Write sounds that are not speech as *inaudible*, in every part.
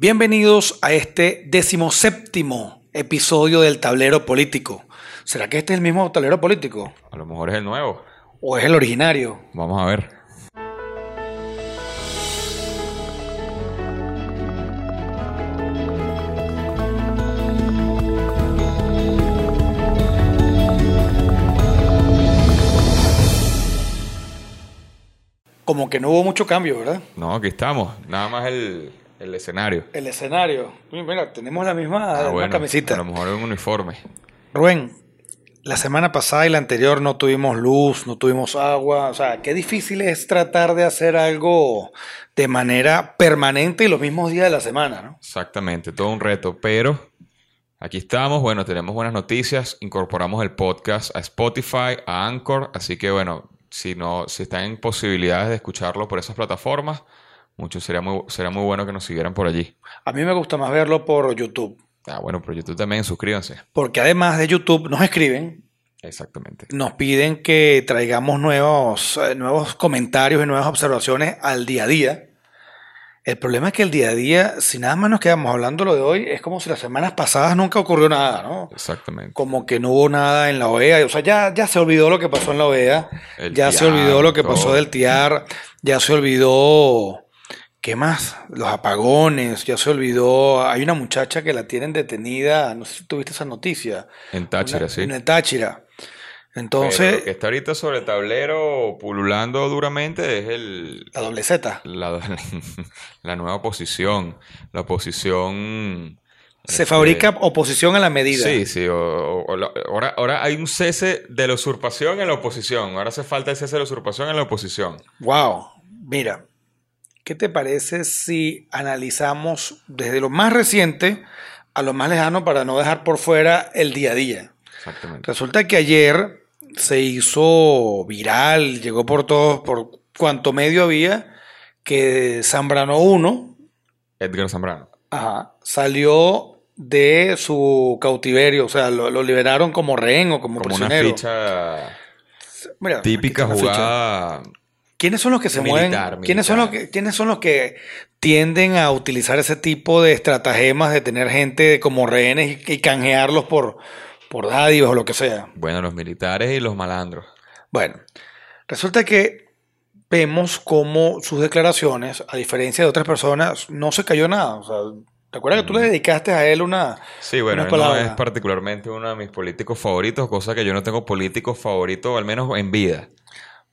Bienvenidos a este decimoséptimo episodio del tablero político. ¿Será que este es el mismo tablero político? A lo mejor es el nuevo. ¿O es el originario? Vamos a ver. Como que no hubo mucho cambio, ¿verdad? No, aquí estamos. Nada más el, el escenario. El escenario. Mira, tenemos la misma, Ah, bueno, camiseta. A lo mejor un uniforme. Rubén, la semana pasada y la anterior no tuvimos luz, no tuvimos agua. O sea, qué difícil es tratar de hacer algo de manera permanente y los mismos días de la semana, ¿no? Exactamente, todo un reto. Pero aquí estamos. Bueno, tenemos buenas noticias. Incorporamos el podcast a Spotify, a Anchor. Así que bueno, si no, si están en posibilidades de escucharlo por esas plataformas, mucho sería muy, sería muy bueno que nos siguieran por allí. A mí me gusta más verlo por YouTube. Ah, bueno, pero YouTube también, suscríbanse. Porque además de YouTube nos escriben, Exactamente. nos piden que traigamos nuevos, eh, nuevos comentarios y nuevas observaciones al día a día. El problema es que el día a día, si nada más nos quedamos hablando lo de hoy, es como si las semanas pasadas nunca ocurrió nada, ¿no? Exactamente. Como que no hubo nada en la OEA. O sea, ya, ya se olvidó lo que pasó en la OEA. El ya se olvidó lo que pasó del TIAR. Ya se olvidó. ¿Qué más? Los apagones. Ya se olvidó. Hay una muchacha que la tienen detenida. No sé si tuviste esa noticia. En Táchira, Una- sí. En Táchira. Pero Entonces, lo que está ahorita sobre el tablero pululando duramente es el, la doble Z. la, *laughs* la nueva oposición. La oposición. Se este, fabrica oposición a la medida. Sí, sí. o- o- o la- ahora, ahora hay un cese de la usurpación en la oposición. Ahora hace falta el cese de la usurpación en la oposición. Wow. Mira, ¿qué te parece si analizamos desde lo más reciente a lo más lejano para no dejar por fuera el día a día? Exactamente. Resulta que ayer se hizo viral, llegó por todos, por cuanto medio había, que Zambrano 1 Edgar Zambrano. ajá, salió de su cautiverio, o sea, lo, lo liberaron como rehén o como, Como una prisionero. ficha Mira, típica ficha. ¿Quiénes son los que se Militar, mueven? ¿Quiénes son los que, quiénes son los que tienden a utilizar ese tipo de estratagemas de tener gente como rehenes y, y canjearlos por, por dádivas o lo que sea? Bueno, los militares y los malandros. Bueno, resulta que vemos cómo sus declaraciones, a diferencia de otras personas, no se cayó nada. O sea, ¿te acuerdas que tú le dedicaste a él una... Sí, bueno, él no es particularmente uno de mis políticos favoritos, cosa que yo no tengo políticos favoritos, al menos en vida.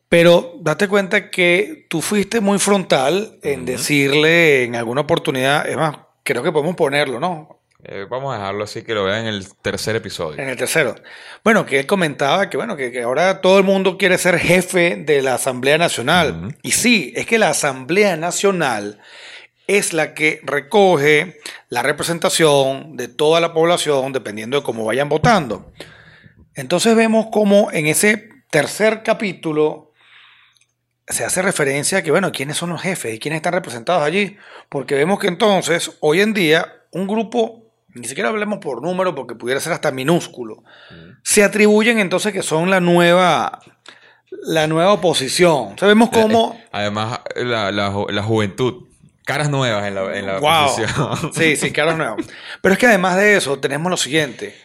Pero date cuenta que tú fuiste muy frontal en decirle en alguna oportunidad, es más, creo que podemos ponerlo, ¿no? Eh, vamos a dejarlo así que lo vean en el tercer episodio. En el tercero. Bueno, que él comentaba que, bueno, que, que ahora todo el mundo quiere ser jefe de la Asamblea Nacional. Y sí, es que la Asamblea Nacional es la que recoge la representación de toda la población dependiendo de cómo vayan votando. Entonces vemos cómo en ese tercer capítulo se hace referencia a que, bueno, quiénes son los jefes y quiénes están representados allí. Porque vemos que entonces, hoy en día, un grupo, ni siquiera hablemos por número porque pudiera ser hasta minúsculo, se atribuyen entonces que son la nueva, la nueva oposición. Sabemos cómo... Además, la, la ju- la juventud, caras nuevas en la, en la Wow. oposición. *laughs* Sí, sí, caras nuevas. Pero es que además de eso, tenemos lo siguiente.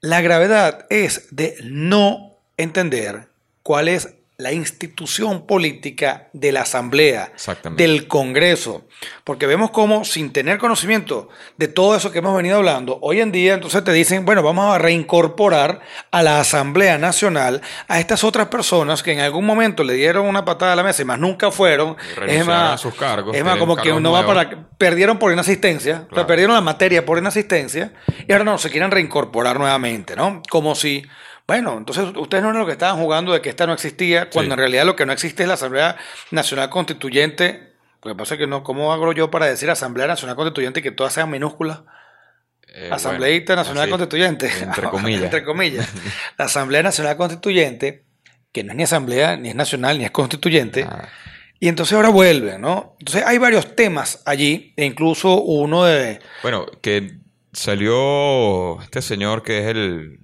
La gravedad es de no entender cuál es la institución política de la Asamblea, del Congreso. Porque vemos cómo, sin tener conocimiento de todo eso que hemos venido hablando, hoy en día entonces te dicen, bueno, vamos a reincorporar a la Asamblea Nacional a estas otras personas que en algún momento le dieron una patada a la mesa y más nunca fueron. Renunciaron a sus cargos, Es más, como que uno va para perdieron por inasistencia, o sea, Claro. perdieron la materia por inasistencia y ahora no se quieren reincorporar nuevamente, ¿no? Como si, bueno, entonces ustedes no eran lo que estaban jugando de que esta no existía, cuando Sí. en realidad lo que no existe es la Asamblea Nacional Constituyente. Lo que pasa es que no, ¿cómo hago yo para decir Asamblea Nacional Constituyente que todas sean minúsculas? Eh, Asambleísta bueno, Nacional así, Constituyente. Entre *laughs* comillas. entre comillas. La Asamblea Nacional Constituyente, que no es ni asamblea, ni es nacional, ni es constituyente. Nada. Y entonces ahora vuelve, ¿no? Entonces hay varios temas allí, e incluso uno de... Bueno, que salió este señor que es el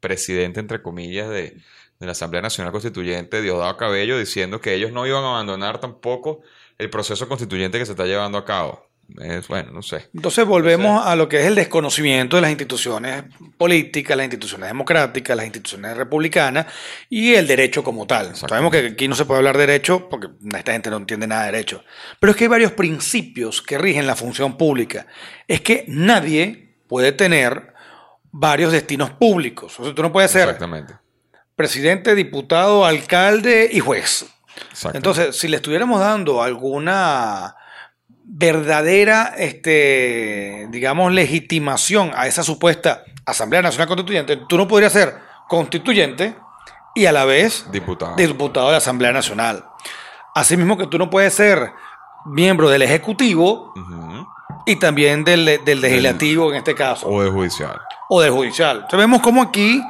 presidente, entre comillas, de, de la Asamblea Nacional Constituyente, Diosdado Cabello, diciendo que ellos no iban a abandonar tampoco el proceso constituyente que se está llevando a cabo. Es, bueno, no sé. Entonces volvemos a lo que es el desconocimiento de las instituciones políticas, las instituciones democráticas, las instituciones republicanas y el derecho como tal. Sabemos que aquí no se puede hablar de derecho porque esta gente no entiende nada de derecho. Pero es que hay varios principios que rigen la función pública. Es que nadie puede tener varios destinos públicos. O sea, tú no puedes ser presidente, diputado, alcalde y juez. Entonces, si le estuviéramos dando alguna verdadera, este, digamos, legitimación a esa supuesta Asamblea Nacional Constituyente, tú no podrías ser constituyente y a la vez diputado, diputado de la Asamblea Nacional. Asimismo que tú no puedes ser miembro del Ejecutivo y también del, Legislativo en este caso. O del Judicial. O del Judicial. Entonces vemos como aquí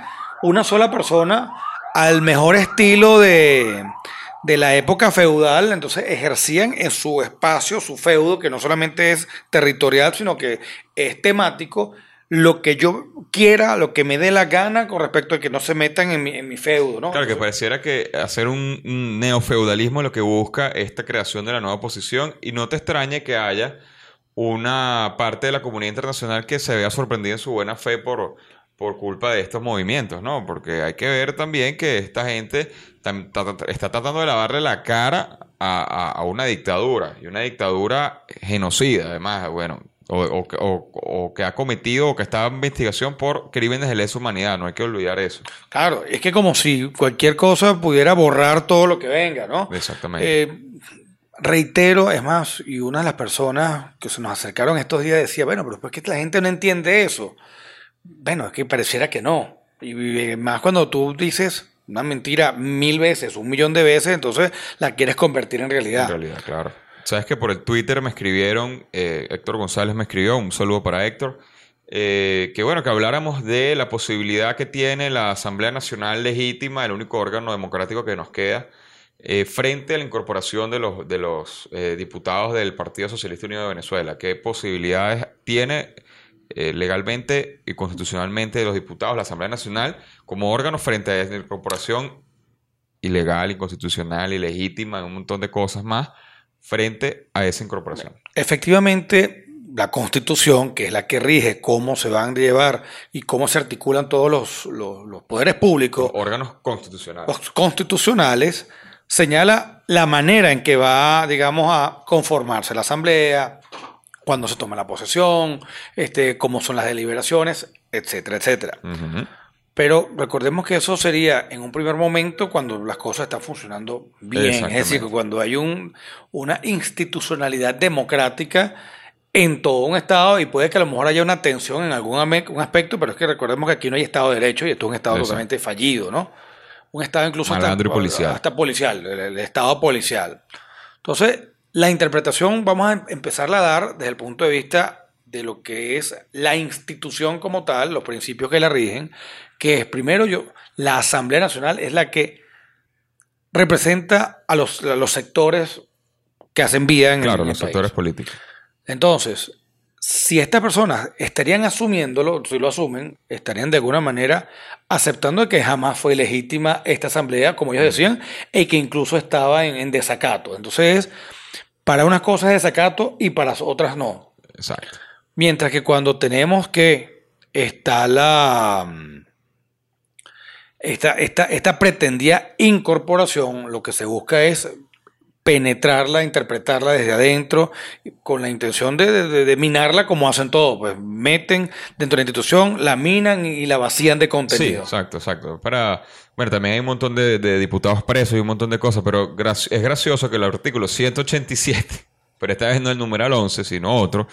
una sola persona al mejor estilo de, de la época feudal, entonces ejercían en su espacio, su feudo, que no solamente es territorial, sino que es temático, lo que yo quiera, lo que me dé la gana con respecto a que no se metan en mi, en mi feudo, ¿no? Claro, que pareciera que hacer un, un neofeudalismo lo que busca esta creación de la nueva posición y no te extrañe que haya una parte de la comunidad internacional que se vea sorprendida en su buena fe por por culpa de estos movimientos, ¿no? Porque hay que ver también que esta gente está tratando de lavarle la cara a, una dictadura, y una dictadura genocida, además, bueno, o, que ha cometido o que está en investigación por crímenes de lesa humanidad, no hay que olvidar eso. Claro, es que como si cualquier cosa pudiera borrar todo lo que venga, ¿no? Exactamente. Eh, reitero, es más, y una de las personas que se nos acercaron estos días decía, bueno, pero es que la gente no entiende eso. Bueno, es que pareciera que no. Y más cuando tú dices una mentira mil veces, un millón de veces, entonces la quieres convertir en realidad. En realidad, claro. Sabes que por el Twitter me escribieron, eh, Héctor González me escribió, un saludo para Héctor, eh, que bueno, que habláramos de la posibilidad que tiene la Asamblea Nacional Legítima, el único órgano democrático que nos queda, eh, frente a la incorporación de los, de los diputados del Partido Socialista Unido de Venezuela. ¿Qué posibilidades tiene eh, legalmente y constitucionalmente los diputados, la Asamblea Nacional, como órgano frente a esa incorporación ilegal, inconstitucional, ilegítima, un montón de cosas más, frente a esa incorporación. Efectivamente, la Constitución, que es la que rige cómo se van a llevar y cómo se articulan todos los, los poderes públicos. órganos constitucionales. constitucionales, señala la manera en que va, digamos, a conformarse la Asamblea, cuándo se toma la posesión, este, cómo son las deliberaciones, etcétera, etcétera. Pero recordemos que eso sería en un primer momento cuando las cosas están funcionando bien, es decir, cuando hay un, una institucionalidad democrática en todo un Estado y puede que a lo mejor haya una tensión en algún un aspecto, pero es que recordemos que aquí no hay Estado de Derecho y esto es un Estado totalmente fallido, ¿no? Un Estado incluso hasta, policial. hasta policial, el Estado policial. Entonces, la interpretación vamos a empezarla a dar desde el punto de vista de lo que es la institución como tal, los principios que la rigen, que es primero yo, la Asamblea Nacional es la que representa a los, los sectores que hacen vida en claro, los sectores políticos. Entonces, si estas personas estarían asumiéndolo, si lo asumen, estarían de alguna manera aceptando que jamás fue legítima esta asamblea, como ellos decían, y que incluso estaba en, en desacato. Entonces, para unas cosas es desacato y para otras no. Exacto. Mientras que cuando tenemos que está la esta, esta, esta pretendida incorporación, lo que se busca es penetrarla, interpretarla desde adentro, con la intención de, minarla como hacen todos, pues meten dentro de la institución, la minan y la vacían de contenido. Sí, exacto, exacto. Para, bueno, también hay un montón de, diputados presos y un montón de cosas, pero es gracioso que el artículo 187, pero esta vez no el numeral 11, sino otro,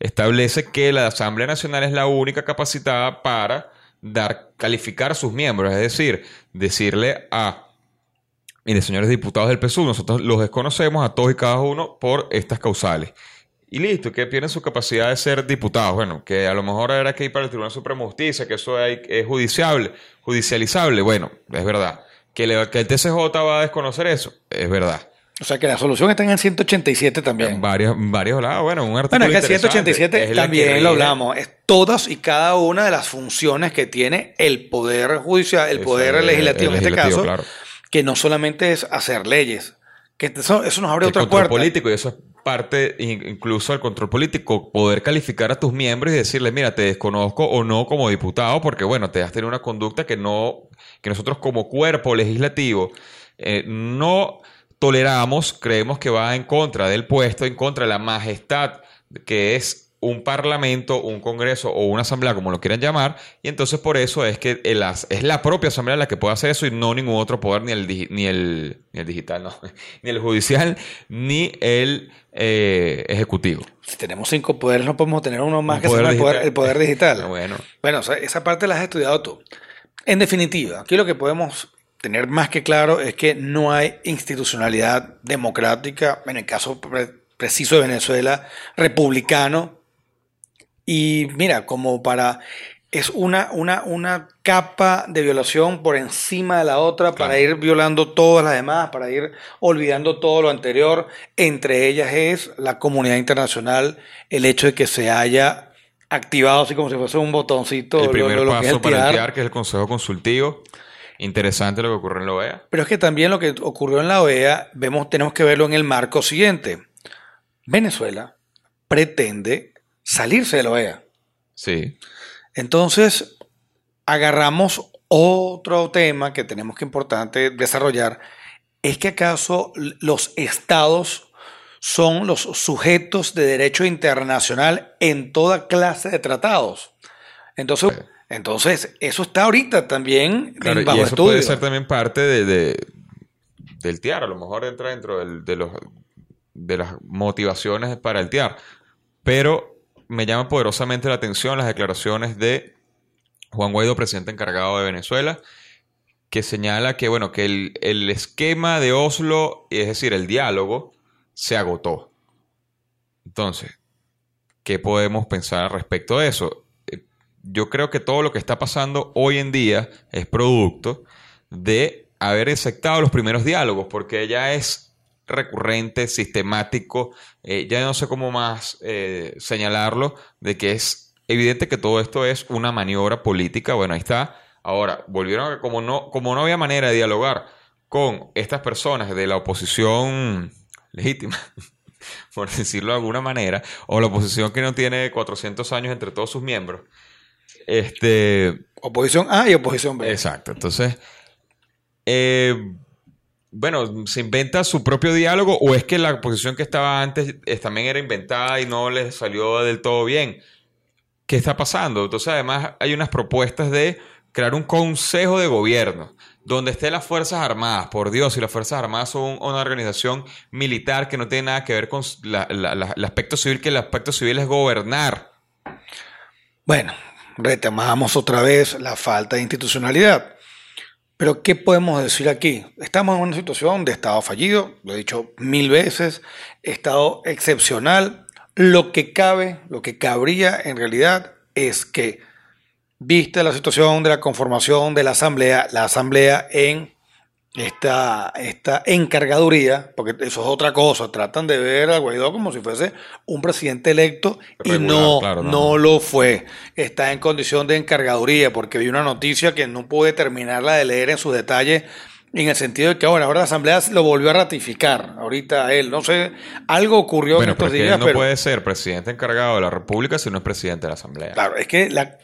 establece que la Asamblea Nacional es la única capacitada para dar, calificar a sus miembros, es decir, decirle a Mire, señores diputados del PSUV, nosotros los desconocemos a todos y cada uno por estas causales. Y listo, que tienen su capacidad de ser diputados. Bueno, que a lo mejor era que ir para el Tribunal Supremo de Justicia, que eso es judiciable, judicializable. Bueno, es verdad. Que, el TCJ va a desconocer eso, es verdad. O sea que la solución está en el 187 también. En varios, varios lados. Bueno, un artículo. Bueno, es que el 187 también lo hablamos. Es todas y cada una de las funciones que tiene el Poder Judicial, el Poder Legislativo, en este caso. Claro que no solamente es hacer leyes, Que eso, eso nos abre el otra control puerta. político y eso es parte in- incluso del control político, poder calificar a tus miembros y decirles, mira, te desconozco o no como diputado porque, bueno, te has tenido una conducta que no, que nosotros como cuerpo legislativo eh, no toleramos, creemos que va en contra del puesto, en contra de la majestad que es un parlamento, un congreso o una asamblea, como lo quieran llamar, y entonces por eso es que el as- es la propia asamblea la que puede hacer eso y no ningún otro poder, ni el, ni el, ni el digital, no, *laughs* ni el judicial, ni el eh, ejecutivo. Si tenemos cinco poderes, no podemos tener uno más Un que poder el poder, digital. el poder digital. *laughs* Bueno, Bueno, o sea, esa parte la has estudiado tú. En definitiva, aquí lo que podemos tener más que claro es que no hay institucionalidad democrática, en el caso pre- preciso de Venezuela, republicano. Y mira, como para... Es una, una, una capa de violación por encima de la otra para ir violando todas las demás, para ir olvidando todo lo anterior. Entre ellas es la comunidad internacional, el hecho de que se haya activado así como si fuese un botoncito. el primer lo- lo que es paso el para el. TIAR, que es el Consejo Consultivo. Interesante lo que ocurre en la OEA. Pero es que también lo que ocurrió en la OEA, vemos, tenemos que verlo en el marco siguiente. Venezuela pretende salirse de la OEA. Sí. Entonces, agarramos otro tema que tenemos que importante desarrollar. ¿Es que acaso los estados son los sujetos de derecho internacional en toda clase de tratados? Entonces, entonces eso está ahorita también Claro, en y bajo eso estudio. puede ser también parte de, de- del TIAR, a lo mejor entra dentro del- de, los, de las motivaciones para el TIAR. Pero me llama poderosamente la atención las declaraciones de Juan Guaidó, presidente encargado de Venezuela, que señala que, bueno, que el, el esquema de Oslo, es decir, el diálogo, se agotó. Entonces, ¿qué podemos pensar respecto de eso? Eh, Yo creo que todo lo que está pasando hoy en día es producto de haber aceptado los primeros diálogos, porque ya es recurrente, sistemático, eh, ya no sé cómo más eh, señalarlo, de que es evidente que todo esto es una maniobra política. Bueno, ahí está. Ahora, volvieron a como no, como no había manera de dialogar con estas personas de la oposición legítima, *laughs* por decirlo de alguna manera, o la oposición que no tiene 400 años entre todos sus miembros. Este, Oposición A y oposición B. exacto. Entonces, eh, bueno, se inventa su propio diálogo o es que la posición que estaba antes eh, también era inventada y no les salió del todo bien. ¿Qué está pasando? Entonces, además, hay unas propuestas de crear un consejo de gobierno donde estén las Fuerzas Armadas. Por Dios, y las Fuerzas Armadas son una organización militar que no tiene nada que ver con el aspecto civil, que el aspecto civil es gobernar. Bueno, retomamos otra vez la falta de institucionalidad. Pero ¿qué podemos decir aquí? Estamos en una situación de Estado fallido, lo he dicho mil veces, Estado excepcional. Lo que cabe, lo que cabría en realidad es que, vista la situación de la conformación de la Asamblea, la Asamblea en esta, esta encargaduría, porque eso es otra cosa, tratan de ver a Guaidó como si fuese un presidente electo y no, claro, no, lo fue. Está en condición de encargaduría, porque vi una noticia que no pude terminarla de leer en sus detalles, en el sentido de que ahora, ahora la Asamblea lo volvió a ratificar, ahorita él, no sé, algo ocurrió Bueno, en estos días, él no pero puede ser presidente encargado de la República si no es presidente de la Asamblea. claro, es que la,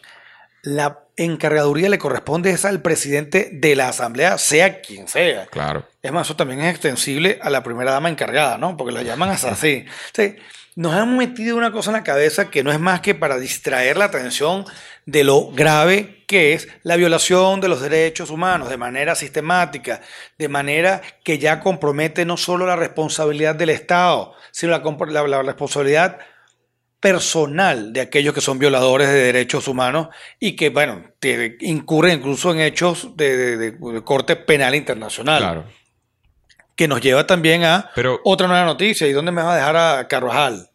la encargaduría le corresponde es al presidente de la Asamblea, sea quien sea. Claro. Es más, eso también es extensible a la primera dama encargada, ¿no? Porque la llaman hasta así. *laughs* O sea, nos han metido una cosa en la cabeza que no es más que para distraer la atención de lo grave que es la violación de los derechos humanos de manera sistemática, de manera que ya compromete no solo la responsabilidad del Estado, sino la, la- la responsabilidad personal de aquellos que son violadores de derechos humanos y que, bueno, incurren incluso en hechos de, de- de- de corte penal internacional Claro. que nos lleva también a Pero- otra nueva noticia. ¿Y dónde me vas a dejar a Carvajal?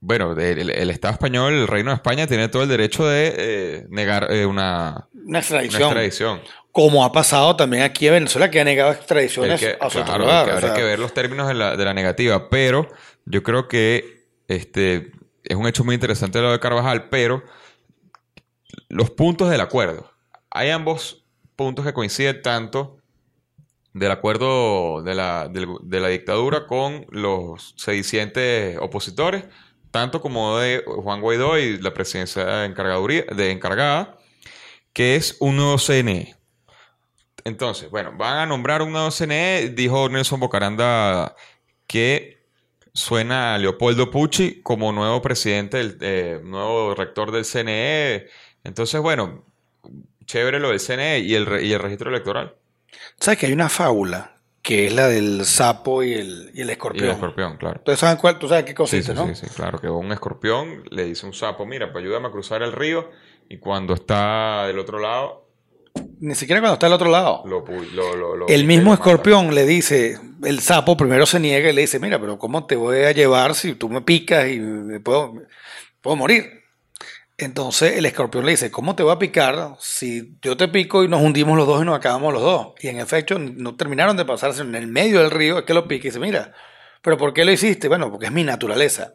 Bueno, el, Estado español, el Reino de España, tiene todo el derecho de eh, negar eh, una, Una una extradición. Como ha pasado también aquí en Venezuela, que ha negado extradiciones que- a su claro, lugar. que o habrá sea, que ver los términos de la, de la negativa, pero yo creo que este es un hecho muy interesante lo de Carvajal, pero los puntos del acuerdo. Hay ambos puntos que coinciden tanto del acuerdo de la, de la dictadura con los sedicientes opositores, tanto como de Juan Guaidó y la presidencia de, encargaduría- de encargada, que es un nuevo CNE. Entonces, bueno, van a nombrar un nuevo CNE, dijo Nelson Bocaranda que suena a Leopoldo Pucci como nuevo presidente, del, eh, nuevo rector del CNE. Entonces, bueno, chévere lo del CNE y el, y el registro electoral. ¿Sabes que hay una fábula que es la del sapo y el, y el Y escorpión? el escorpión, claro. Ustedes saben cuál, tú sabes qué Sí, consiste, sí, ¿no? sí, sí, claro, que un escorpión le dice a un sapo, mira, pues ayúdame a cruzar el río y cuando está del otro lado, Ni siquiera cuando está al otro lado. lo... pu- lo- lo- lo- El mismo escorpión le dice, el sapo primero se niega y le dice, mira, pero ¿cómo te voy a llevar si tú me picas y me puedo, puedo morir? Entonces el escorpión le dice, ¿cómo te voy a picar si yo te pico y nos hundimos los dos y nos acabamos los dos? Y en efecto no terminaron de pasarse en el medio del río, es que lo pica y dice, mira, ¿pero por qué lo hiciste? Bueno, porque es mi naturaleza.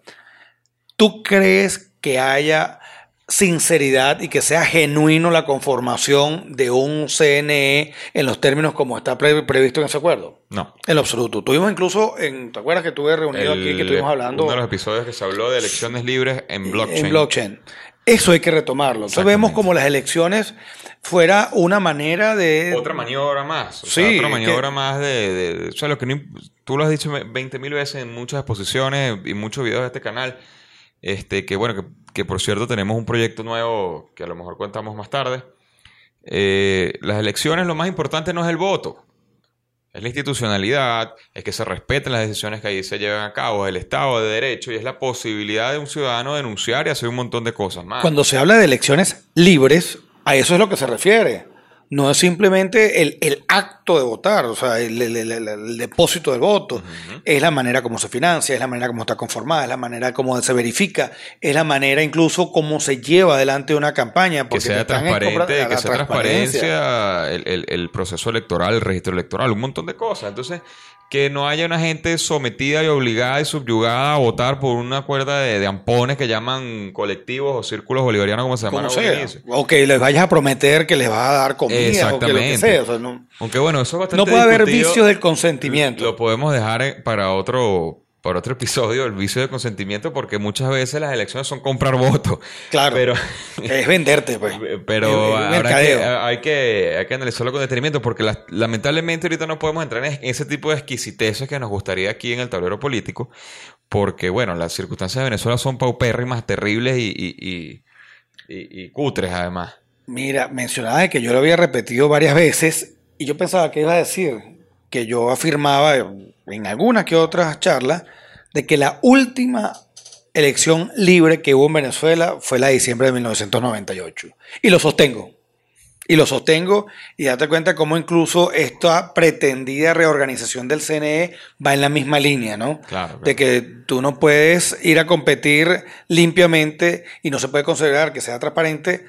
¿Tú crees que haya sinceridad y que sea genuino la conformación de un CNE en los términos como está pre- previsto en ese acuerdo? No. En lo absoluto. Tuvimos incluso, en, ¿te acuerdas que estuve reunido aquí, que estuvimos hablando Uno de los episodios que se habló de elecciones libres en blockchain. en blockchain? Eso hay que retomarlo. Entonces vemos como las elecciones fuera una manera de... Otra maniobra más. O Sí, sea, otra que- maniobra más de, de- de- O sea, lo que no tú lo has dicho 20 mil veces en muchas exposiciones y muchos videos de este canal. Este, que bueno, que, que por cierto tenemos un proyecto nuevo que a lo mejor contamos más tarde. Eh, las elecciones, lo más importante no es el voto. Es la institucionalidad, es que se respeten las decisiones que ahí se llevan a cabo, es el Estado de Derecho y es la posibilidad de un ciudadano denunciar y hacer un montón de cosas más. Cuando se habla de elecciones libres, a eso es lo que se refiere. No es simplemente el, el acto de votar, o sea, el, depósito del voto. Es la manera como se financia, es la manera como está conformada, es la manera como se verifica, es la manera incluso como se lleva adelante una campaña. que porque te sea transparente, que la sea transparencia el, el- el proceso electoral, el registro electoral, un montón de cosas. Entonces, que no haya una gente sometida y obligada y subyugada a votar por una cuerda de, de ampones que llaman colectivos o círculos bolivarianos, como se llaman. O que les vayas a prometer que les vas a dar comida o que lo que Exactamente. sea. o sea, no, Aunque bueno, eso es bastante no puede haber discutido. vicio del consentimiento. Lo podemos dejar eh, para otro para otro *laughs* episodio, el vicio de consentimiento, porque muchas veces las elecciones son comprar votos. Claro. Pero, Es venderte, pues. *laughs* pero Es- es habrá mercadeo. que, hay, que, hay que analizarlo con detenimiento, porque las- lamentablemente ahorita no podemos entrar en ese tipo de exquisiteces que nos gustaría aquí en el tablero político, porque bueno, las circunstancias de Venezuela son paupérrimas, terribles y, y, y- y- y cutres además. Mira, mencionaba que yo lo había repetido varias veces y yo pensaba que iba a decir que yo afirmaba en algunas que otras charlas de que la última elección libre que hubo en Venezuela fue la de diciembre de 1998. Y lo sostengo. Y lo sostengo y date cuenta cómo incluso esta pretendida reorganización del CNE va en la misma línea, ¿no? Claro, claro. De que tú no puedes ir a competir limpiamente y no se puede considerar que sea transparente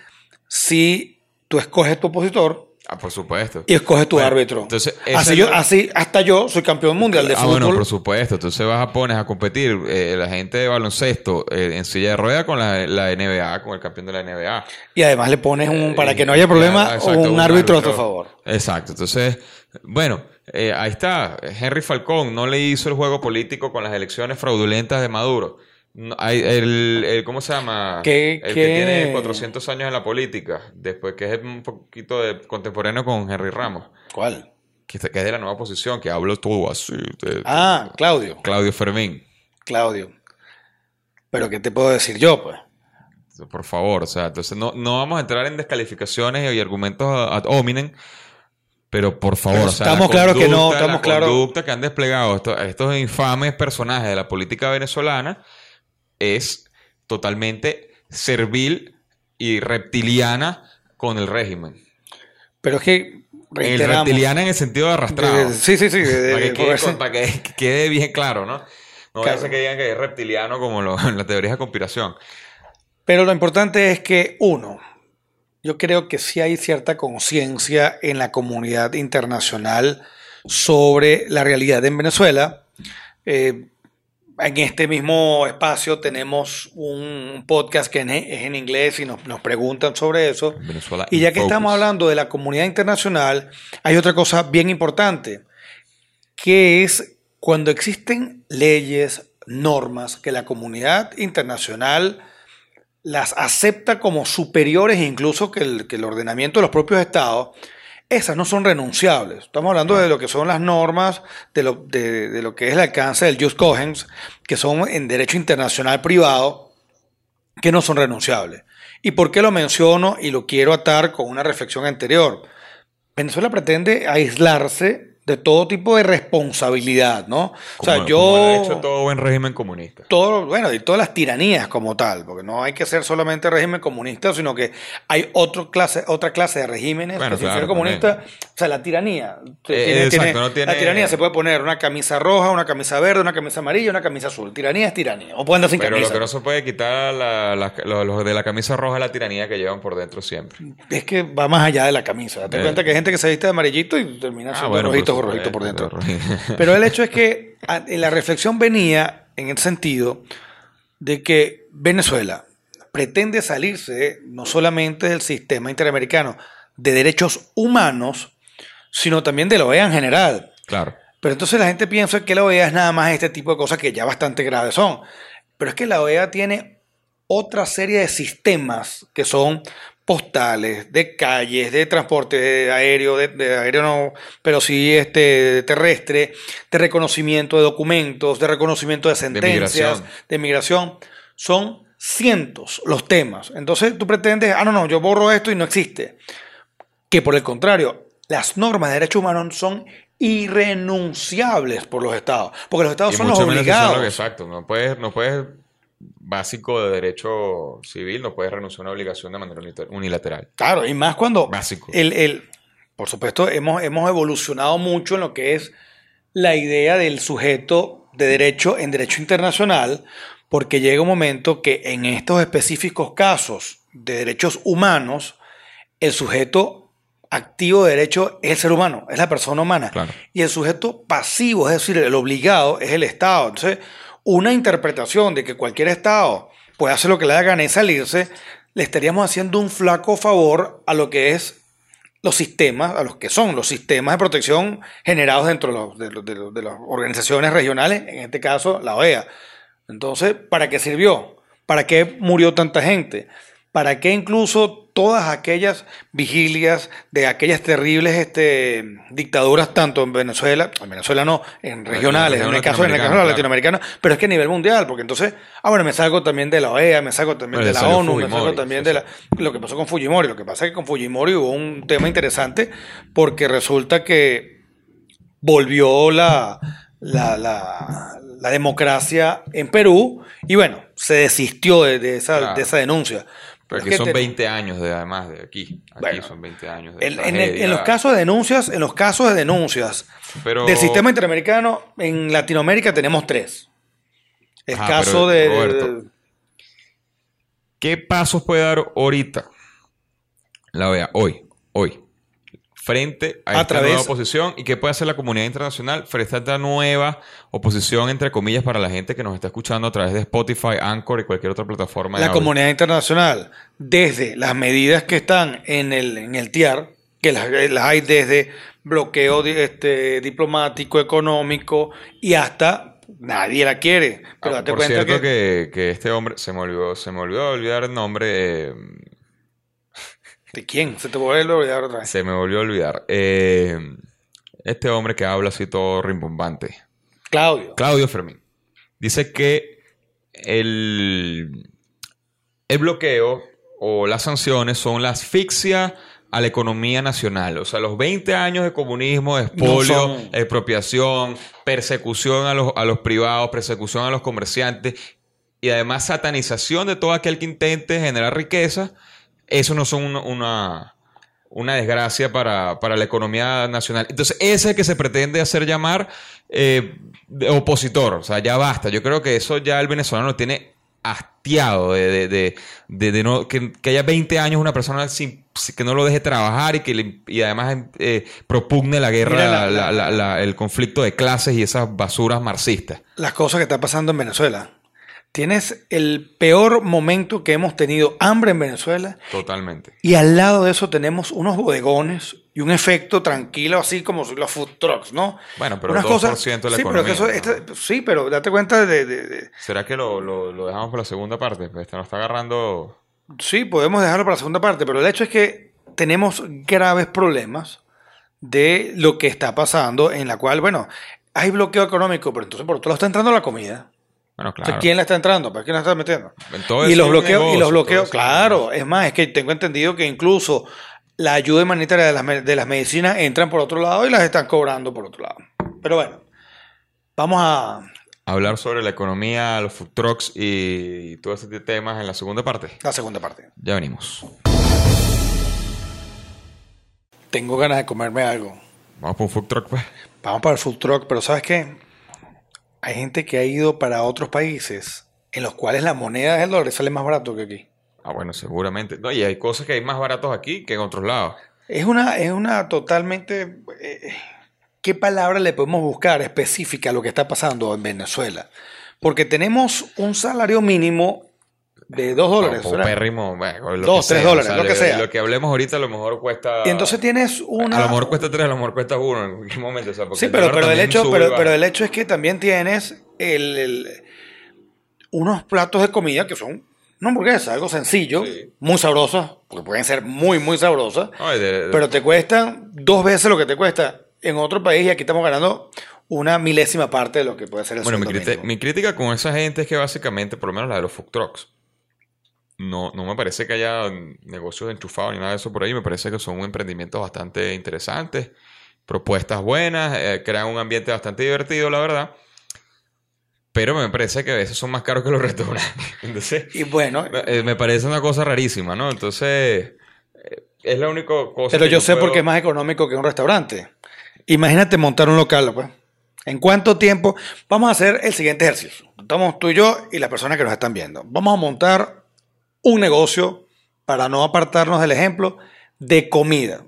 si tú escoges tu opositor Ah, por supuesto. y escoges tu Bueno, árbitro. entonces, así, yo, la- así hasta yo soy campeón mundial de Ah, fútbol. bueno, por supuesto. Entonces vas a poner a competir eh, la gente de baloncesto eh, en silla de rueda con la, la NBA, con el campeón de la NBA. y además le pones un, para Eh, que no haya problema, exacto, un, árbitro a tu favor. Exacto. Entonces, bueno, eh, ahí está. Henry Falcón no le hizo el juego político con las elecciones fraudulentas de Maduro. No, hay el, el- ¿Cómo se llama? ¿Qué- el qué? que tiene 400 años en la política, después que es un poquito de contemporáneo con Henry Ramos, ¿Cuál? que, que es de la nueva oposición, que hablo todo así. de- Ah, Claudio. Claudio Fermín. Claudio. Pero ¿qué te puedo decir yo, pues? Por favor, o sea, entonces no, no vamos a entrar en descalificaciones y argumentos ad hominem, pero por favor, Pero o sea, estamos claros que no, estamos la claros- conducta que han desplegado estos, estos infames personajes de la política venezolana es totalmente servil y reptiliana con el régimen. Pero es que El reptiliana en el sentido de arrastrado. de- sí, sí, sí. de- para, que de- quede, para que quede bien claro, ¿no? No Claro. que digan que es reptiliano como lo, en *laughs* las teorías de conspiración. Pero lo importante es que, uno, yo creo que sí hay cierta conciencia en la comunidad internacional sobre la realidad en Venezuela. Eh, en este mismo espacio tenemos un podcast que en- es en inglés y nos, nos preguntan sobre eso. Venezuela Y ya que estamos hablando de la comunidad internacional, hay otra cosa bien importante. que es cuando existen leyes, normas que la comunidad internacional las acepta como superiores incluso que el, que el ordenamiento de los propios estados, esas no son renunciables. Estamos hablando de lo que son las normas, de lo, de, de lo que es el alcance del Just Cogens, que son en derecho internacional privado, que no son renunciables. ¿Y por qué lo menciono y lo quiero atar con una reflexión anterior? Venezuela pretende aislarse de todo tipo de responsabilidad, ¿no? o sea, yo... Como lo ha hecho todo buen régimen comunista. Todo, bueno, y todas las tiranías como tal, porque no hay que ser solamente régimen comunista, sino que hay otro clase, otra clase de regímenes Bueno, que claro, ser comunista, también. o sea, la tiranía. Eh, Tiene- exacto, tiene- no tiene- La tiranía se puede poner una camisa roja, una camisa verde, una camisa amarilla, una camisa azul. Tiranía es tiranía. O pueden andar sin Pero lo camisa. que no se puede quitar la- lo- de la camisa roja es la tiranía que llevan por dentro siempre. Es que va más allá de la camisa. Date Eh. cuenta que hay gente que se viste de amarillito y termina siendo por rojito, supuesto, rojito por dentro. Pero el hecho es que a- en la reflexión venía en el sentido de que Venezuela pretende salirse no solamente del sistema interamericano de derechos humanos, sino también de la OEA en general. Claro. Pero entonces la gente piensa que la OEA es nada más este tipo de cosas que ya bastante graves son. Pero es que la OEA tiene otra serie de sistemas que son postales, de calles, de transporte de aéreo, de, de aéreo no, pero sí este, terrestre, de reconocimiento de documentos, de reconocimiento de sentencias, de migración. Son cientos los temas. Entonces tú pretendes, ah, no, no, yo borro esto y no existe. Que por el contrario, las normas de derechos humanos son irrenunciables por los estados, porque los estados Y son los son obligados. exacto. No puedes, no puedes, básico de derecho civil, no puedes renunciar a una obligación de manera unilateral. Claro, y más cuando Básico. el, el- por supuesto, hemos, hemos evolucionado mucho en lo que es la idea del sujeto de derecho en derecho internacional, porque llega un momento que en estos específicos casos de derechos humanos, el sujeto activo de derecho es el ser humano, es la persona humana. Claro. Y el sujeto pasivo, es decir, el obligado, es el Estado. Entonces, una interpretación de que cualquier Estado puede hacer lo que le da gana y salirse, le estaríamos haciendo un flaco favor a lo que es los sistemas, a los que son los sistemas de protección generados dentro de las organizaciones regionales, en este caso la OEA. Entonces, ¿para qué sirvió? ¿Para qué murió tanta gente? ¿Para qué incluso todas aquellas vigilias de aquellas terribles este, dictaduras, tanto en Venezuela, en Venezuela no, en regionales, en el caso, en el caso de la latinoamericana, latinoamericana, pero es que a nivel mundial, porque entonces, ah, bueno, me salgo también de la OEA, me salgo también Bueno, de la ONU, me salgo también sí, de la, lo que pasó con Fujimori. Lo que pasa es que con Fujimori hubo un tema interesante porque resulta que volvió la, la, la- la democracia en Perú y bueno, se desistió de, de esa, Claro. de esa denuncia. Pero que son te- 20 años de, además de aquí. Aquí Bueno, son 20 años de En, en el- en los casos de denuncias, en los casos de denuncias Pero- del sistema interamericano, en Latinoamérica tenemos tres. El Ajá, caso de, Roberto, ¿Qué pasos puede dar ahorita la OEA, hoy, hoy, frente a, A esta través- nueva oposición y qué puede hacer la comunidad internacional frente a esta nueva oposición, entre comillas, para la gente que nos está escuchando a través de Spotify, Anchor y cualquier otra plataforma de la audio? comunidad internacional, desde las medidas que están en el, en el TIAR, que las, las hay desde bloqueo este, diplomático, económico y hasta nadie la quiere. Pero Ah, date por cuenta cierto que, que... que este hombre, se me olvidó, se me olvidó olvidar el nombre, eh, ¿De quién? Se te vuelve a olvidar otra vez. se me volvió a olvidar. Eh, este hombre que habla así todo rimbombante. Claudio. Claudio Fermín. Dice que el, el bloqueo o las sanciones son la asfixia a la economía nacional. O sea, los 20 años de comunismo, de expolio, No expropiación, persecución a los, a los privados, persecución a los comerciantes y además satanización de todo aquel que intente generar riqueza, eso no son una, una, una desgracia para, para la economía nacional. Entonces, ese que se pretende hacer llamar eh, de opositor. O sea, ya basta. Yo creo que eso ya el venezolano lo tiene hastiado de, de, de- no, que, que haya 20 años una persona sin, que no lo deje trabajar y que le- y además eh, propugne la guerra, la- la- la- la- el conflicto de clases y esas basuras marxistas. Las cosas que están pasando en Venezuela. Tienes el peor momento que hemos tenido hambre en Venezuela Totalmente. y al lado de eso tenemos unos bodegones y un efecto tranquilo, así como los food trucks, ¿no? Bueno, pero Unas 2% cosas- de la sí, economía. Pero que eso- ¿no? este- sí, pero date cuenta de, de- de- ¿Será que lo, lo- lo dejamos por la segunda parte? Pues este nos está agarrando... Sí, podemos dejarlo para la segunda parte, pero el hecho es que tenemos graves problemas de lo que está pasando, en la cual, bueno, hay bloqueo económico, pero entonces por otro lado está entrando la comida. Bueno, O sea, claro. ¿Quién la está entrando? ¿Para quién la está metiendo? En todo y los bloqueos, y los bloqueos, claro, es más, es que tengo entendido que incluso la ayuda humanitaria de las, de las medicinas entran por otro lado y las están cobrando por otro lado. Pero bueno, vamos a Hablar sobre la economía, los food trucks y, y todo ese tipo de temas en la segunda parte. la segunda parte. Ya venimos. Tengo ganas de comerme algo. Vamos por un food truck, pues. Vamos para el food truck, pero ¿sabes qué? Hay gente que ha ido para otros países en los cuales la moneda del dólar sale más barato que aquí. Ah, bueno, seguramente. No, y hay cosas que hay más baratos aquí que en otros lados. Es una, es una totalmente... eh, ¿Qué palabra le podemos buscar específica a lo que está pasando en Venezuela? Porque tenemos un salario mínimo de 2 dólares. O ¿verdad? pérrimo, bueno, lo Dos, que tres sea, dólares, lo que sea. Lo que hablemos ahorita a lo mejor cuesta... Y entonces tienes una... A lo mejor cuesta tres, a lo mejor cuesta uno en cualquier momento. o sea, Sí, el pero, dólar pero, el hecho, pero, pero el hecho es que también tienes el, el- unos platos de comida que son una hamburguesa, algo sencillo, Sí. muy sabrosas, porque pueden ser muy, muy sabrosas, No, y de- de- pero te cuestan dos veces lo que te cuesta en otro país y aquí estamos ganando una milésima parte de lo que puede ser el Bueno, mi, mi crítica con esa gente es que básicamente, por lo menos la de los food trucks, no, no me parece que haya negocios enchufados ni nada de eso por ahí. Me parece que son emprendimientos bastante interesantes, propuestas buenas, eh, crean un ambiente bastante divertido, la verdad. Pero me parece que a veces son más caros que los *laughs* restaurantes. Entonces, Y bueno, eh, me parece una cosa rarísima, ¿no? Entonces, eh, es la única cosa pero que yo sé puedo- por qué es más económico que un restaurante. Imagínate montar un local, pues. ¿En cuánto tiempo? Vamos a hacer el siguiente ejercicio. Estamos tú y yo y las personas que nos están viendo. Vamos a montar un negocio, para no apartarnos del ejemplo, de comida.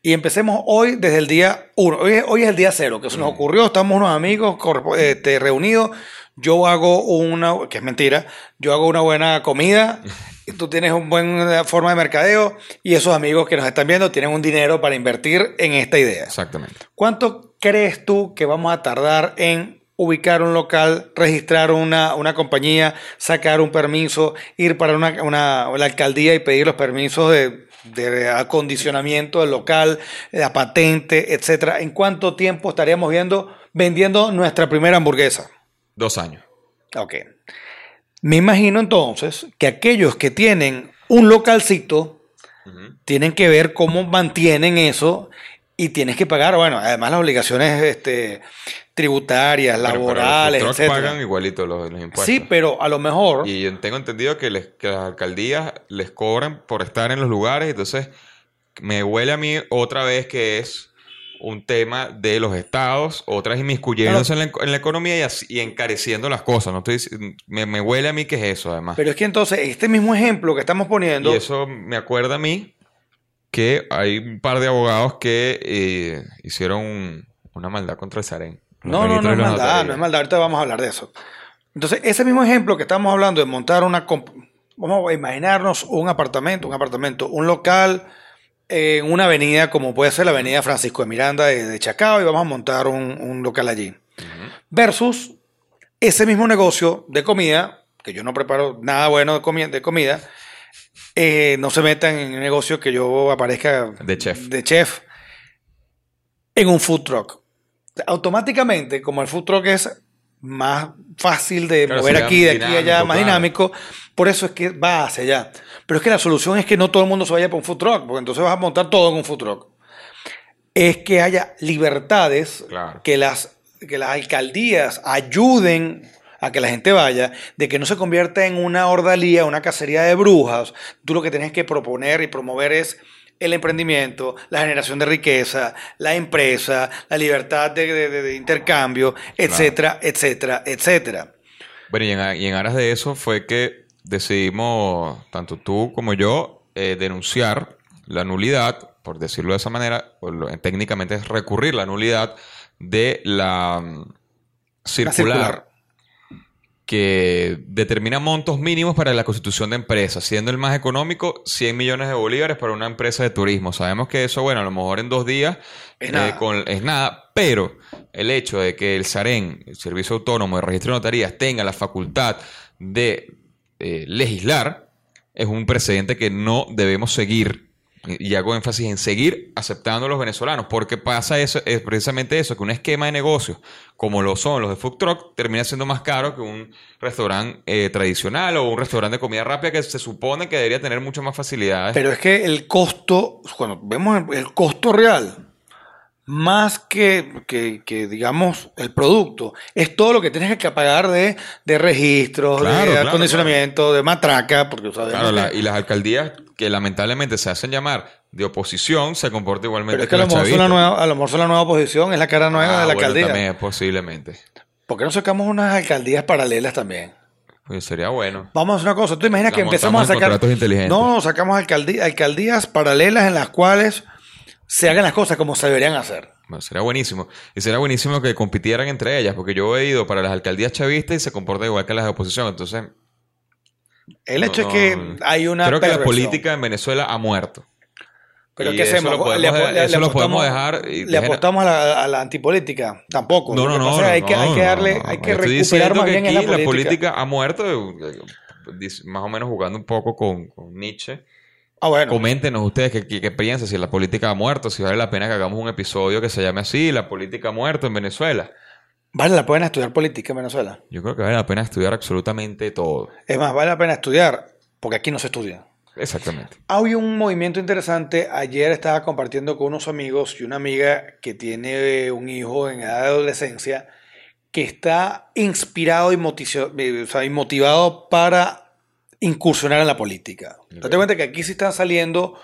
Y empecemos hoy desde el día 1. Hoy, es- hoy es el día cero, que se nos ocurrió. Estamos unos amigos este, reunidos. Yo hago una, que es mentira, yo hago una buena comida. y *laughs* Tú tienes una buena forma de mercadeo y esos amigos que nos están viendo tienen un dinero para invertir en esta idea. Exactamente. ¿Cuánto crees tú que vamos a tardar en ubicar un local, registrar una, una compañía, sacar un permiso, ir para una, una- la alcaldía y pedir los permisos de, de acondicionamiento del local, la patente, etcétera? ¿En cuánto tiempo estaríamos viendo, vendiendo nuestra primera hamburguesa? Dos años. Ok. Me imagino entonces que aquellos que tienen un localcito tienen que ver cómo mantienen eso y tienes que pagar, bueno, además las obligaciones este, tributarias, Pero- pero laborales, los trucks etcétera. pagan igualito los, los impuestos. Sí, pero a lo mejor Y yo tengo entendido que, les- que las alcaldías les cobran por estar en los lugares, entonces me huele a mí otra vez que es un tema de los estados, otras inmiscuyéndose en, la, en la economía y, así- y encareciendo las cosas. No estoy, me, me huele a mí que es eso, además. Pero es que entonces este mismo ejemplo que estamos poniendo, y eso me acuerda a mí que hay un par de abogados que eh, hicieron un- una maldad contra el Sarén. No, no, no es maldad, no es maldad, ahorita vamos a hablar de eso. Entonces, ese mismo ejemplo que estamos hablando de montar una, vamos a imaginarnos un apartamento, un apartamento, un local en una avenida como puede ser la avenida Francisco de Miranda de, de Chacao y vamos a montar un, un local allí. Versus ese mismo negocio de comida, que yo no preparo nada bueno de, comi- de comida, eh, no se metan en un negocio que yo aparezca De chef. de chef en un food truck. Automáticamente, como el food truck es más fácil de Claro, mover aquí, de aquí allá, más claro. dinámico, por eso es que va hacia allá. Pero es que la solución es que no todo el mundo se vaya para un food truck, porque entonces vas a montar todo en un food truck. Es que haya libertades Claro. que las, que las alcaldías ayuden a que la gente vaya, de que no se convierta en una ordalía, una cacería de brujas. Tú lo que tienes que proponer y promover es el emprendimiento, la generación de riqueza, la empresa, la libertad de, de- de- de intercambio, etcétera, etcétera, etcétera. Bueno, y en, y en aras de eso fue que decidimos, tanto tú como yo, eh, denunciar la nulidad, por decirlo de esa manera, o lo- técnicamente es recurrir la nulidad de la mm, circular, circular. Que determina montos mínimos para la constitución de empresas, siendo el más económico 100 millones de bolívares para una empresa de turismo. Sabemos que eso, bueno, a lo mejor en dos días Es eh, nada. con- es nada, pero el hecho de que el SAREN, el Servicio Autónomo de Registro de Notarías, tenga la facultad de eh, legislar, es un precedente que no debemos seguir. Y hago énfasis en seguir aceptando a los venezolanos, porque pasa eso, es precisamente eso, que un esquema de negocios, como lo son los de food truck, termina siendo más caro que un restaurante eh, tradicional o un restaurante de comida rápida que se supone que debería tener mucho más facilidades. Pero es que el costo, cuando vemos el, costo real, más que, que- que, digamos, el producto, es todo lo que tienes que pagar de, de registros, Claro, de claro, acondicionamiento, de matraca, porque la- que- y las alcaldías que lamentablemente se hacen llamar de oposición se comportan igualmente pero es que a lo, mejor la nueva, a lo mejor la nueva oposición, es la cara nueva Ah, de la bueno, alcaldía. también, posiblemente. ¿Por qué no sacamos unas alcaldías paralelas también? Pues sería bueno. Vamos a hacer una cosa. ¿Tú imaginas La que empezamos a sacar. No, sacamos alcaldí- alcaldías paralelas en las cuales se hagan las cosas como se deberían hacer. Bueno, sería buenísimo. Y sería buenísimo que compitieran entre ellas, porque yo he ido para las alcaldías chavistas y se comportan igual que las de oposición. Entonces, El hecho no, es que no. hay una. creo que la política en Venezuela ha muerto. Pero ¿qué eso hacemos? lo podemos Le le- le eso lo podemos apostamos- dejar y Le dejar- apostamos a la, a la antipolítica. Tampoco. No, no, no. que hay que, no, hay que no, darle, no, no. hay que Estoy recuperar más que bien aquí en la política. política ha muerto, eh, más o menos jugando un poco con, con Nietzsche. Ah, bueno. Coméntenos ustedes qué, qué- qué piensan, si la política ha muerto, si vale la pena que hagamos un episodio que se llame así, La política ha muerto en Venezuela. Vale la pena estudiar política en Venezuela. Yo creo que vale la pena estudiar absolutamente todo. Es más, vale la pena estudiar porque aquí no se estudia. Exactamente. Hay un movimiento interesante. Ayer estaba compartiendo con unos amigos y una amiga que tiene un hijo en edad de adolescencia que está inspirado y, eh, motivado para incursionar en la política. Date cuenta que aquí sí están saliendo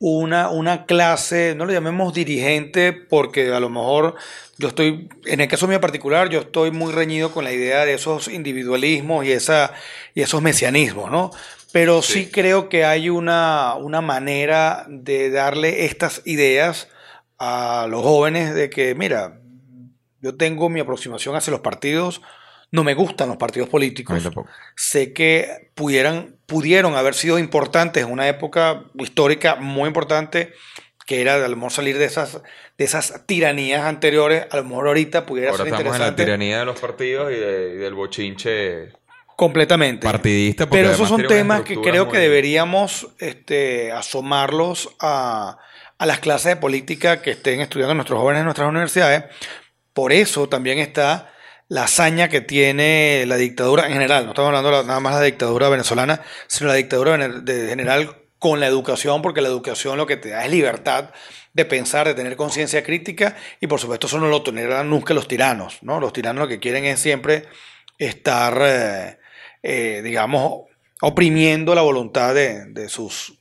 una, una clase, no le llamemos dirigente, porque a lo mejor yo estoy, en el caso mío particular, yo estoy muy reñido con la idea de esos individualismos y, esa, y esos mesianismos, ¿no? Pero sí, Sí. creo que hay una, una manera de darle estas ideas a los jóvenes de que, mira, yo tengo mi aproximación hacia los partidos, no me gustan los partidos políticos sé que pudieran, pudieron haber sido importantes en una época histórica muy importante, que era a lo mejor salir de esas, de esas tiranías anteriores, a lo mejor ahorita pudiera Ahora ser estamos en la tiranía de los partidos y, de- y del bochinche completamente. partidista. Pero esos son temas que creo muy- que deberíamos este, asomarlos a, a las clases de política que estén estudiando nuestros jóvenes en nuestras universidades. Por eso también está la hazaña que tiene la dictadura en general. No estamos hablando nada más de la dictadura venezolana, sino la dictadura en de general con la educación, porque la educación lo que te da es libertad de pensar, de tener conciencia crítica, y por supuesto eso no lo tendrán nunca los tiranos, ¿no? Los tiranos lo que quieren es siempre estar, eh, eh, digamos, oprimiendo la voluntad de, de sus...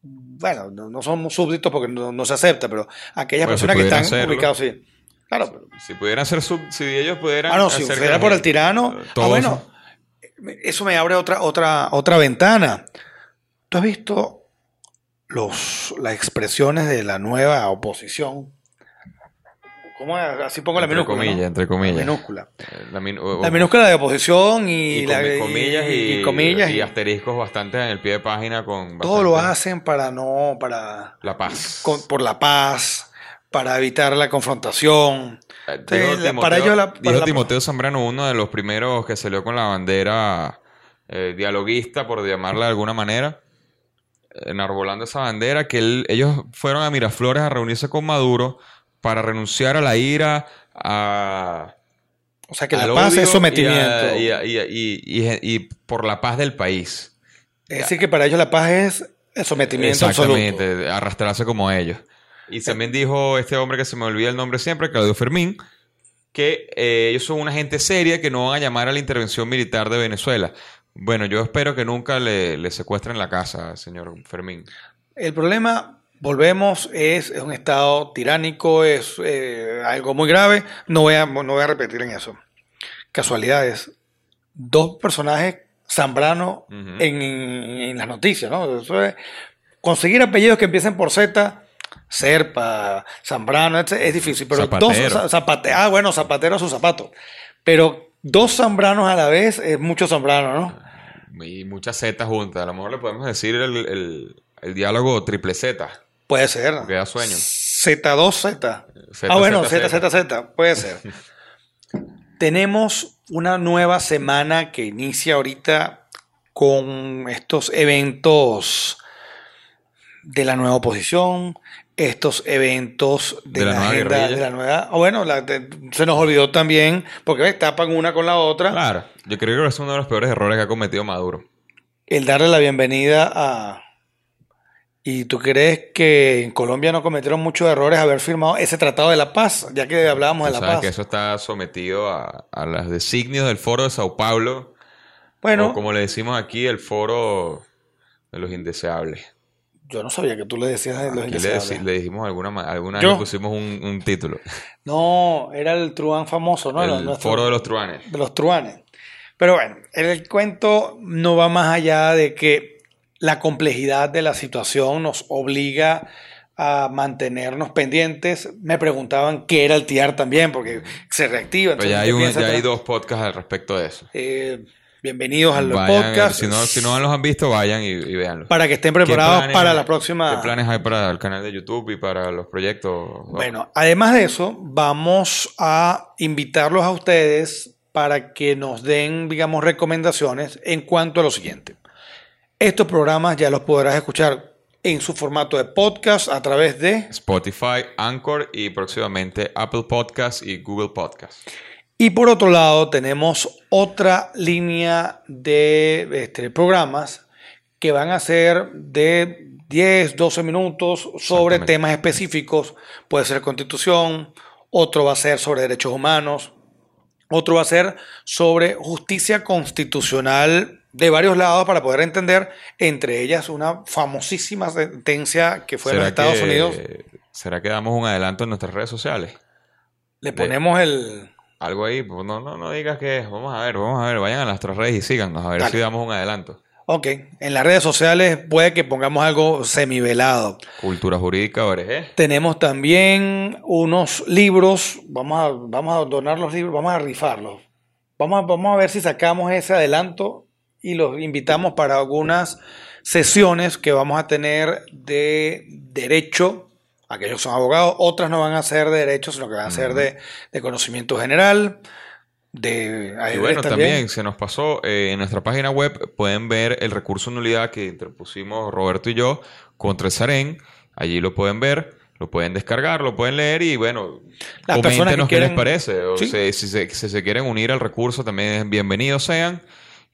Bueno, no, no somos súbditos porque no, no se acepta, pero aquellas Bueno, personas que están serlo. ubicadas, sí. Claro, pero- Si pudieran ser sub- si ellos pudieran Ah, no, si fuera por el tirano. Ah, bueno, eso me abre otra, otra, otra ventana. ¿Tú has visto los, las expresiones de la nueva oposición? ¿Cómo es? Así pongo la entre minúscula. comillas, ¿no? entre comillas. La minúscula. Eh, La, min- o- La minúscula de oposición y, y la comi- comillas y, y comillas y asteriscos bastante en el pie de página con todo lo hacen para no, para la paz. con- por la paz, para evitar la confrontación. Eh, dijo la- Timoteo, para ellos la- para dijo la- Timoteo Zambrano, uno de los primeros que salió con la bandera eh, dialoguista, por llamarla de alguna manera, enarbolando esa bandera, que él- ellos fueron a Miraflores a reunirse con Maduro para renunciar a la ira, a, O sea que la paz es sometimiento. Y, a- y a- y- y- y- y por la paz del país. Es decir, que para ellos la paz es el sometimiento absoluto. Arrastrarse como ellos. Y también dijo este hombre que se me olvida el nombre siempre, Claudio Fermín, que eh, ellos son una gente seria que no van a llamar a la intervención militar de Venezuela. Bueno, yo espero que nunca le, le secuestren la casa, señor Fermín. El problema, volvemos, es, es un estado tiránico, es eh, algo muy grave. No voy, a, no voy a repetir en eso. Casualidades. Dos personajes Zambrano en, en las noticias, ¿no? Eso es- conseguir apellidos que empiecen por Z, Serpa, Zambrano, es difícil. Pero Zapatero. dos, Za- Zapate- ah, bueno, Zapatero a su zapato. Pero Dos Zambranos a la vez es mucho Zambrano, ¿no? Y muchas Z juntas. A lo mejor le podemos decir el, el- el diálogo triple Z. Puede ser. Porque da sueño. Z2Z. Z, ah, bueno, Z, Z, Z, Z. Puede ser. *laughs* Tenemos una nueva semana que inicia ahorita con estos eventos de la nueva oposición, estos eventos de, De la la, nueva agenda guerrilla. de la nueva. ah, bueno, la- de- se nos olvidó también, porque ves, tapan una con la otra, Claro. Yo creo que es uno de los peores errores que ha cometido Maduro. el darle la bienvenida a. ¿Y tú crees que en Colombia no cometieron muchos errores haber firmado ese tratado de la paz, ya que hablábamos de la sabes paz? que eso está sometido a, a los designios del foro de Sao Paulo. Bueno, O como le decimos aquí, el foro de los indeseables. Yo no sabía que tú le decías de los le, indeseables. deci- le dijimos alguna, alguna vez le pusimos un, un título. No, era el truán famoso, ¿no? Era el nuestro- foro de los truanes. de los truanes. Pero bueno, el cuento no va más allá de que la complejidad de la situación nos obliga a mantenernos pendientes. Me preguntaban qué era el TIAR también, porque se reactiva. Pero ya hay, un- ya hay dos podcasts al respecto de eso. Eh, bienvenidos al Vayan, podcast. Si no, si no los han visto, vayan y, y. Para que estén ¿Qué preparados planes- para la próxima. ¿Qué planes hay para el canal de YouTube y para los proyectos? Bueno, además de eso, vamos a invitarlos a ustedes para que nos den, digamos, recomendaciones en cuanto a lo siguiente. Estos programas ya los podrás escuchar en su formato de podcast a través de... Spotify, Anchor y próximamente Apple Podcasts y Google Podcasts. Y por otro lado, tenemos otra línea de este, programas que van a ser de 10, 12 minutos sobre temas específicos. Puede ser constitución, otro va a ser sobre derechos humanos, otro va a ser sobre justicia constitucional de varios lados para poder entender, entre ellas una famosísima sentencia que fue en los Estados que- Unidos. ¿Será que damos un adelanto en nuestras redes sociales? Le ponemos el... Algo ahí, pues no, no, no digas que es. Vamos a ver, vamos a ver, vayan a nuestras redes y síganos, a ver Dale. si damos un adelanto. Ok, en las redes sociales puede que pongamos algo semivelado. Cultura Jurídica ORG. Tenemos también unos libros, vamos a, vamos a donar los libros, vamos a rifarlos. Vamos a, vamos a ver si sacamos ese adelanto y los invitamos para algunas sesiones que vamos a tener de derecho. Aquellos son abogados, otras no van a ser de derecho, sino que van a ser de, de conocimiento general. De Y bueno, también se nos pasó eh, en nuestra página web, pueden ver el recurso de nulidad que interpusimos Roberto y yo contra el Sarén. Allí lo pueden ver, lo pueden descargar, lo pueden leer y bueno, Las personas que coméntenos qué les quieren- parece. O Sí. se- si, se, si se quieren unir al recurso, también bienvenidos sean.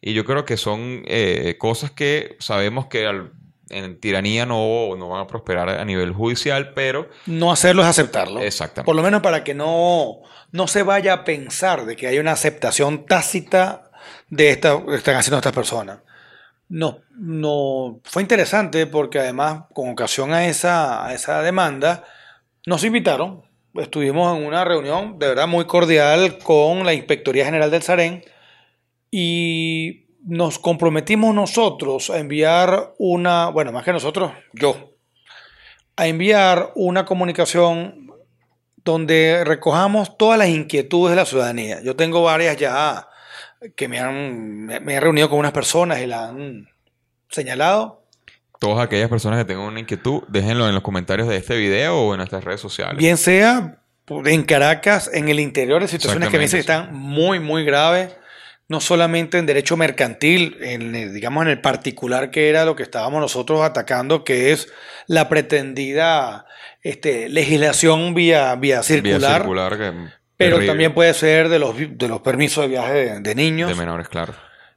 Y yo creo que son eh, cosas que sabemos que al- en tiranía no, no van a prosperar a nivel judicial, pero no hacerlo es aceptarlo. Exactamente. Por lo menos para que no, no se vaya a pensar de que hay una aceptación tácita de esta que están haciendo estas personas. No, no fue interesante porque además con ocasión a esa, a esa demanda nos invitaron. Estuvimos en una reunión de verdad muy cordial con la Inspectoría General del Sarén y nos comprometimos nosotros a enviar una, bueno, más que nosotros, yo, a enviar una comunicación donde recojamos todas las inquietudes de la ciudadanía. Yo tengo varias ya que me han me, he reunido con unas personas y la han señalado. todas aquellas personas que tengan una inquietud, déjenlo en los comentarios de este video o en nuestras redes sociales. Bien sea en Caracas, en el interior, de situaciones que me dicen que están muy, muy graves, no solamente en derecho mercantil, en, el- digamos en el particular que era lo que estábamos nosotros atacando, que es la pretendida este, legislación vía, vía Vía circular, circular que- pero terrible. también puede ser de los, de los permisos de viaje de, de niños. de menores, claro.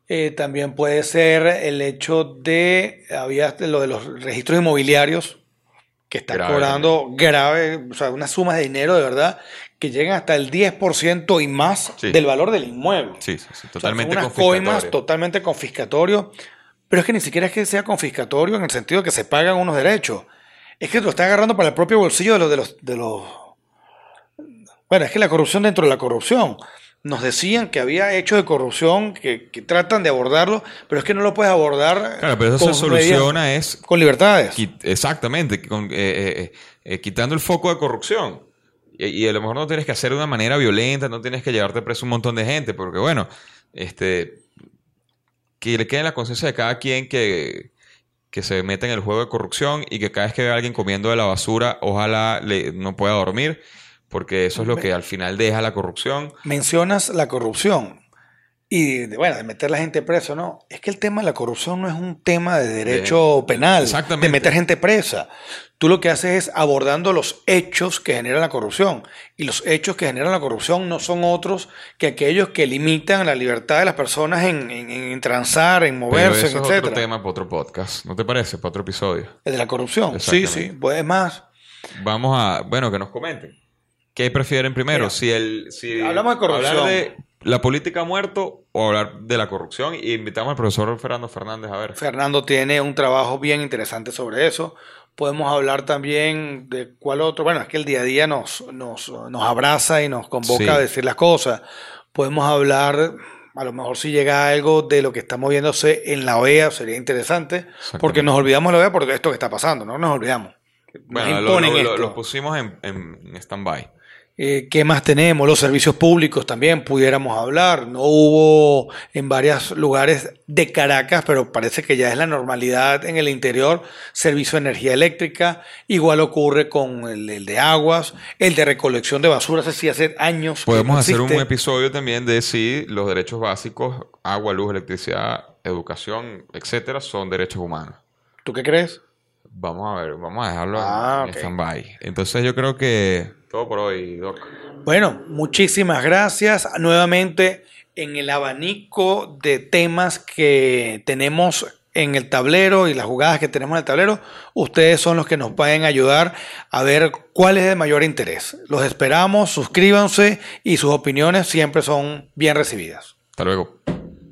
Eh, también puede ser el hecho de, había lo de los registros inmobiliarios, que están Grave cobrando grave, o sea, unas sumas de dinero de verdad que llegan hasta el 10% y más Sí. del valor del inmueble. Sí, sí, sí, O sea, totalmente unas confiscatorio. coimas totalmente confiscatorio, pero es que ni siquiera es que sea confiscatorio en el sentido de que se pagan unos derechos. Es que lo está agarrando para el propio bolsillo de los, de los, de los... Bueno, es que la corrupción dentro de la corrupción. Nos decían que había hechos de corrupción que, que tratan de abordarlo, pero es que no lo puedes abordar Claro, pero eso con se soluciona es con libertades. exactamente con- eh, eh, eh, quitando el foco de corrupción. Y, a lo mejor no tienes que hacer de una manera violenta, no tienes que llevarte preso un montón de gente, porque bueno, este, que le quede en la conciencia de cada quien que, que se mete en el juego de corrupción y que cada vez que ve a alguien comiendo de la basura, ojalá le, no pueda dormir, porque eso es lo que al final deja la corrupción. Mencionas la corrupción y de, bueno, de meter a la gente preso, ¿no? Es que el tema de la corrupción no es un tema de derecho penal, Exactamente. de meter gente presa. Tú lo que haces es abordando los hechos que generan la corrupción. Y los hechos que generan la corrupción no son otros que aquellos que limitan la libertad de las personas en, en- en transar, en Pero moverse, eso es etc. otro tema para otro podcast, ¿no te parece? Para otro episodio. El de la corrupción. Sí, sí. Pues es más, Vamos a, bueno, que nos comenten. ¿Qué prefieren primero? Mira, si el, si hablamos de corrupción. Hablar de la política ha muerto o hablar de la corrupción. Y invitamos al profesor Fernando Fernández a ver. Fernando tiene un trabajo bien interesante sobre eso. Podemos hablar también de cuál otro. Bueno, es que el día a día nos, nos, nos abraza y nos convoca Sí. a decir las cosas. Podemos hablar, a lo mejor si llega algo de lo que está moviéndose en la OEA, sería interesante, porque nos olvidamos de la OEA por esto que está pasando, no nos olvidamos. Nos Bueno, lo, imponen lo- lo- esto. lo pusimos en, en stand-by. Eh, ¿Qué más tenemos? Los servicios públicos también pudiéramos hablar. No hubo en varios lugares de Caracas, pero parece que ya es la normalidad en el interior, servicio de energía eléctrica. Igual ocurre con el, el de aguas, el de recolección de basura, ese sí hace años. Podemos no hacer un episodio también de si los derechos básicos, agua, luz, electricidad, educación, etcétera, son derechos humanos. ¿Tú qué crees? Vamos a ver, vamos a dejarlo en- Ah, en ok. stand-by. Entonces yo creo que todo por hoy, Doc. Bueno, muchísimas gracias. Nuevamente en el abanico de temas que tenemos en el tablero y las jugadas que tenemos en el tablero, ustedes son los que nos pueden ayudar a ver cuál es de mayor interés. Los esperamos, suscríbanse y sus opiniones siempre son bien recibidas. Hasta luego.